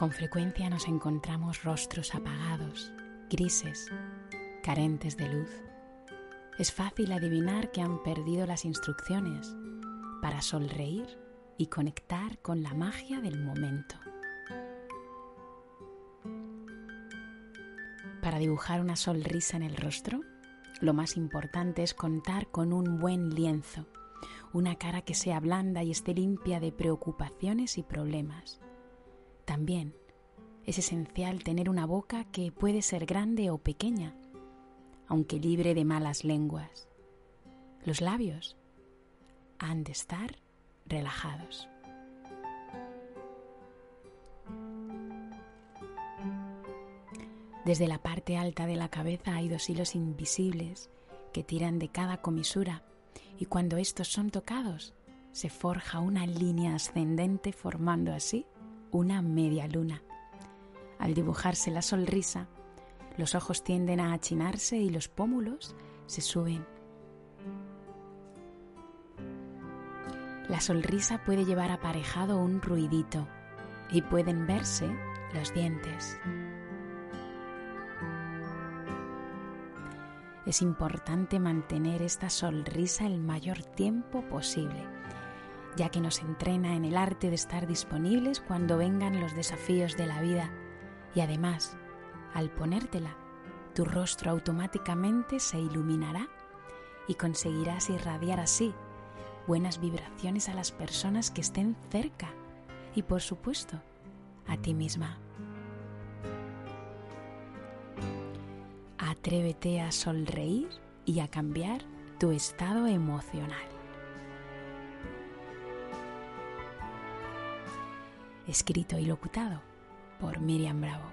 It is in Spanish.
Con frecuencia nos encontramos rostros apagados, grises, carentes de luz. Es fácil adivinar que han perdido las instrucciones para sonreír y conectar con la magia del momento. Para dibujar una sonrisa en el rostro, lo más importante es contar con un buen lienzo, una cara que sea blanda y esté limpia de preocupaciones y problemas. También es esencial tener una boca que puede ser grande o pequeña, aunque libre de malas lenguas. Los labios han de estar relajados. Desde la parte alta de la cabeza hay dos hilos invisibles que tiran de cada comisura y cuando estos son tocados se forja una línea ascendente formando así una media luna. Al dibujarse la sonrisa, los ojos tienden a achinarse y los pómulos se suben. La sonrisa puede llevar aparejado un ruidito y pueden verse los dientes. Es importante mantener esta sonrisa el mayor tiempo posible, ya que nos entrena en el arte de estar disponibles cuando vengan los desafíos de la vida y además, al ponértela, tu rostro automáticamente se iluminará y conseguirás irradiar así buenas vibraciones a las personas que estén cerca y por supuesto a ti misma. Atrévete a sonreír y a cambiar tu estado emocional. Escrito y locutado por Miriam Bravo.